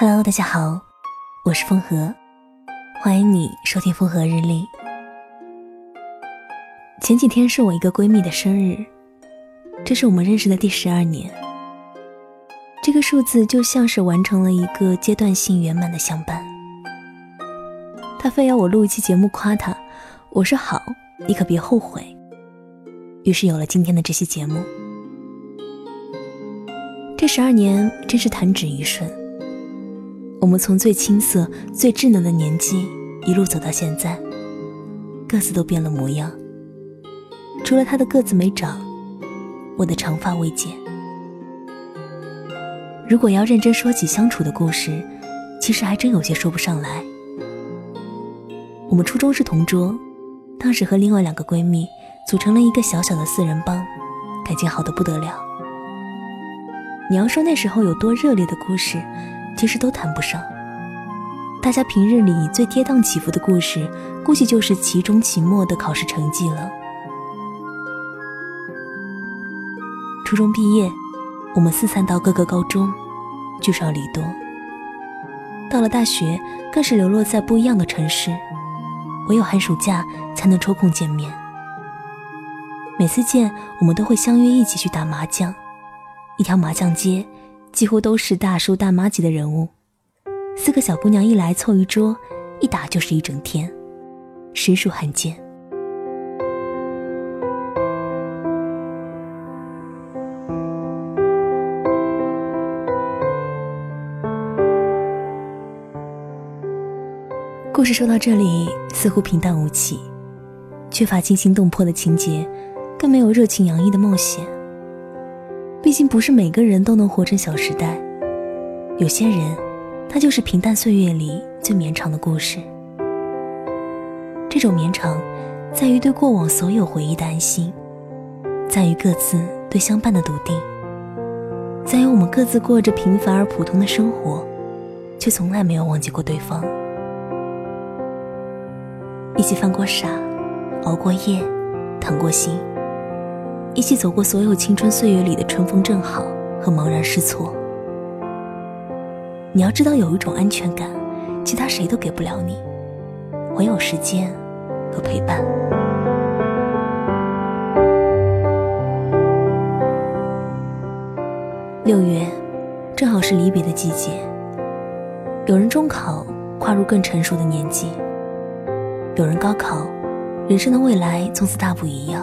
Hello，大家好，我是风和，欢迎你收听风和日丽。前几天是我一个闺蜜的生日，这是我们认识的第十二年。这个数字就像是完成了一个阶段性圆满的相伴。她非要我录一期节目夸她，我说好，你可别后悔。于是有了今天的这期节目。这十二年真是弹指一瞬。我们从最青涩、最稚嫩的年纪一路走到现在，各自都变了模样。除了他的个子没长，我的长发未剪。如果要认真说起相处的故事，其实还真有些说不上来。我们初中是同桌，当时和另外两个闺蜜组成了一个小小的四人帮，感情好的不得了。你要说那时候有多热烈的故事。其实都谈不上。大家平日里最跌宕起伏的故事，估计就是期中、期末的考试成绩了。初中毕业，我们四散到各个高中，聚少离多。到了大学，更是流落在不一样的城市，唯有寒暑假才能抽空见面。每次见，我们都会相约一起去打麻将，一条麻将街。几乎都是大叔大妈级的人物，四个小姑娘一来凑一桌，一打就是一整天，实属罕见。故事说到这里，似乎平淡无奇，缺乏惊心动魄的情节，更没有热情洋溢的冒险。毕竟不是每个人都能活成《小时代》，有些人，他就是平淡岁月里最绵长的故事。这种绵长，在于对过往所有回忆的安心，在于各自对相伴的笃定，在于我们各自过着平凡而普通的生活，却从来没有忘记过对方。一起犯过傻，熬过夜，疼过心。一起走过所有青春岁月里的春风正好和茫然失措。你要知道，有一种安全感，其他谁都给不了你，唯有时间和陪伴。六月，正好是离别的季节。有人中考，跨入更成熟的年纪；有人高考，人生的未来从此大不一样。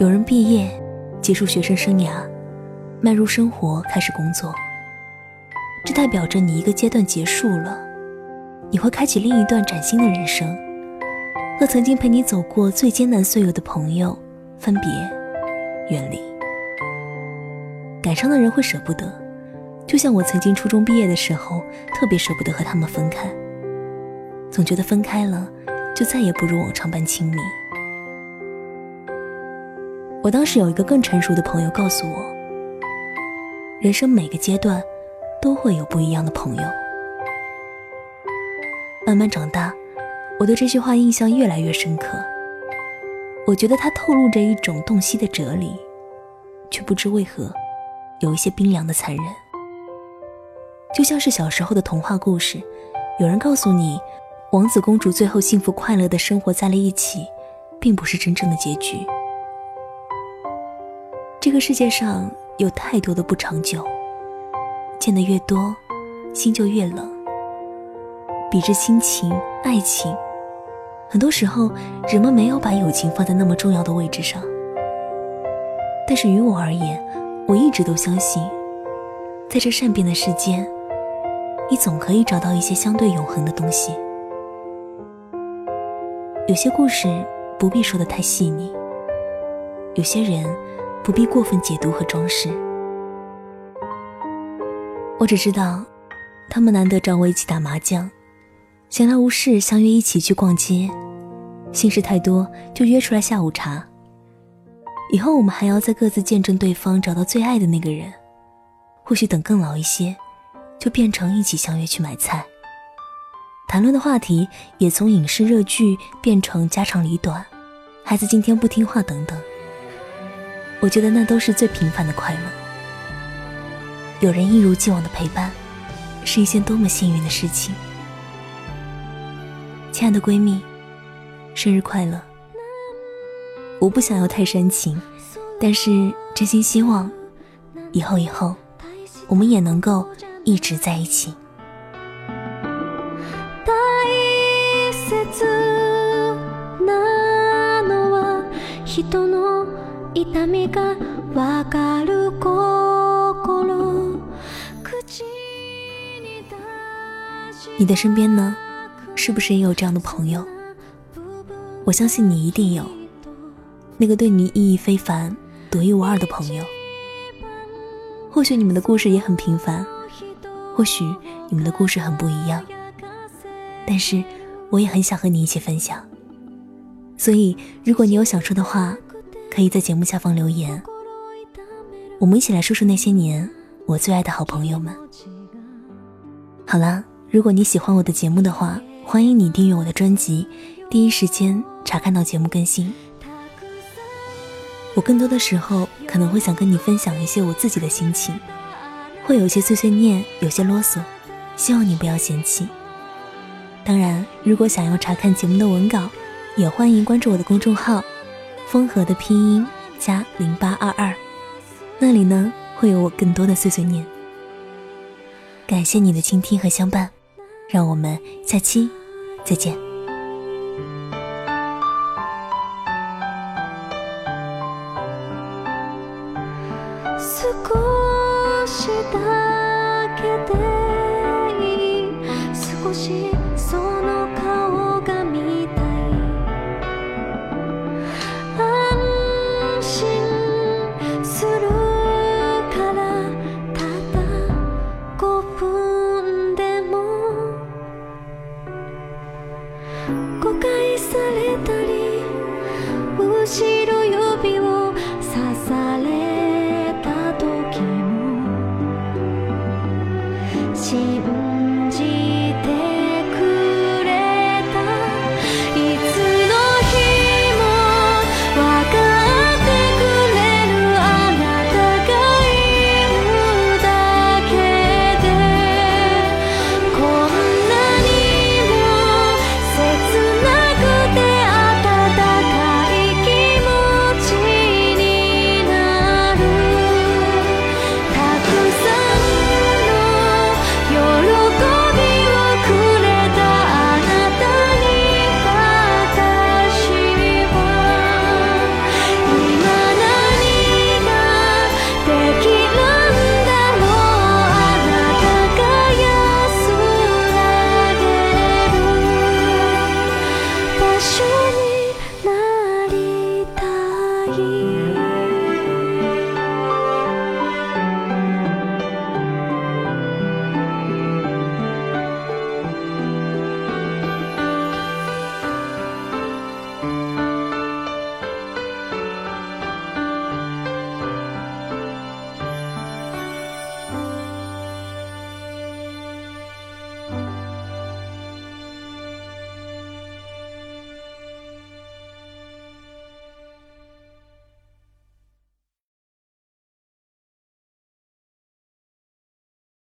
有人毕业，结束学生生涯，迈入生活，开始工作。这代表着你一个阶段结束了，你会开启另一段崭新的人生，和曾经陪你走过最艰难岁月的朋友分别远离。感伤的人会舍不得，就像我曾经初中毕业的时候，特别舍不得和他们分开，总觉得分开了，就再也不如往常般亲密。我当时有一个更成熟的朋友告诉我，人生每个阶段都会有不一样的朋友。慢慢长大，我对这句话印象越来越深刻。我觉得它透露着一种洞悉的哲理，却不知为何有一些冰凉的残忍。就像是小时候的童话故事，有人告诉你，王子公主最后幸福快乐的生活在了一起，并不是真正的结局。这个世界上有太多的不长久，见得越多，心就越冷。比之亲情、爱情，很多时候人们没有把友情放在那么重要的位置上。但是于我而言，我一直都相信，在这善变的世间，你总可以找到一些相对永恒的东西。有些故事不必说的太细腻，有些人。不必过分解读和装饰。我只知道，他们难得找我一起打麻将，闲来无事相约一起去逛街，心事太多就约出来下午茶。以后我们还要再各自见证对方找到最爱的那个人，或许等更老一些，就变成一起相约去买菜。谈论的话题也从影视热剧变成家长里短，孩子今天不听话等等。我觉得那都是最平凡的快乐。有人一如既往的陪伴，是一件多么幸运的事情。亲爱的闺蜜，生日快乐！我不想要太煽情，但是真心希望，以后以后，我们也能够一直在一起。你的身边呢，是不是也有这样的朋友？我相信你一定有。那个对你意义非凡、独一无二的朋友，或许你们的故事也很平凡，或许你们的故事很不一样，但是我也很想和你一起分享。所以，如果你有想说的话，可以在节目下方留言，我们一起来说说那些年我最爱的好朋友们。好啦，如果你喜欢我的节目的话，欢迎你订阅我的专辑，第一时间查看到节目更新。我更多的时候可能会想跟你分享一些我自己的心情，会有些碎碎念，有些啰嗦，希望你不要嫌弃。当然，如果想要查看节目的文稿，也欢迎关注我的公众号“风和”的拼音加零八二二，那里呢会有我更多的碎碎念。感谢你的倾听和相伴，让我们下期再见。起。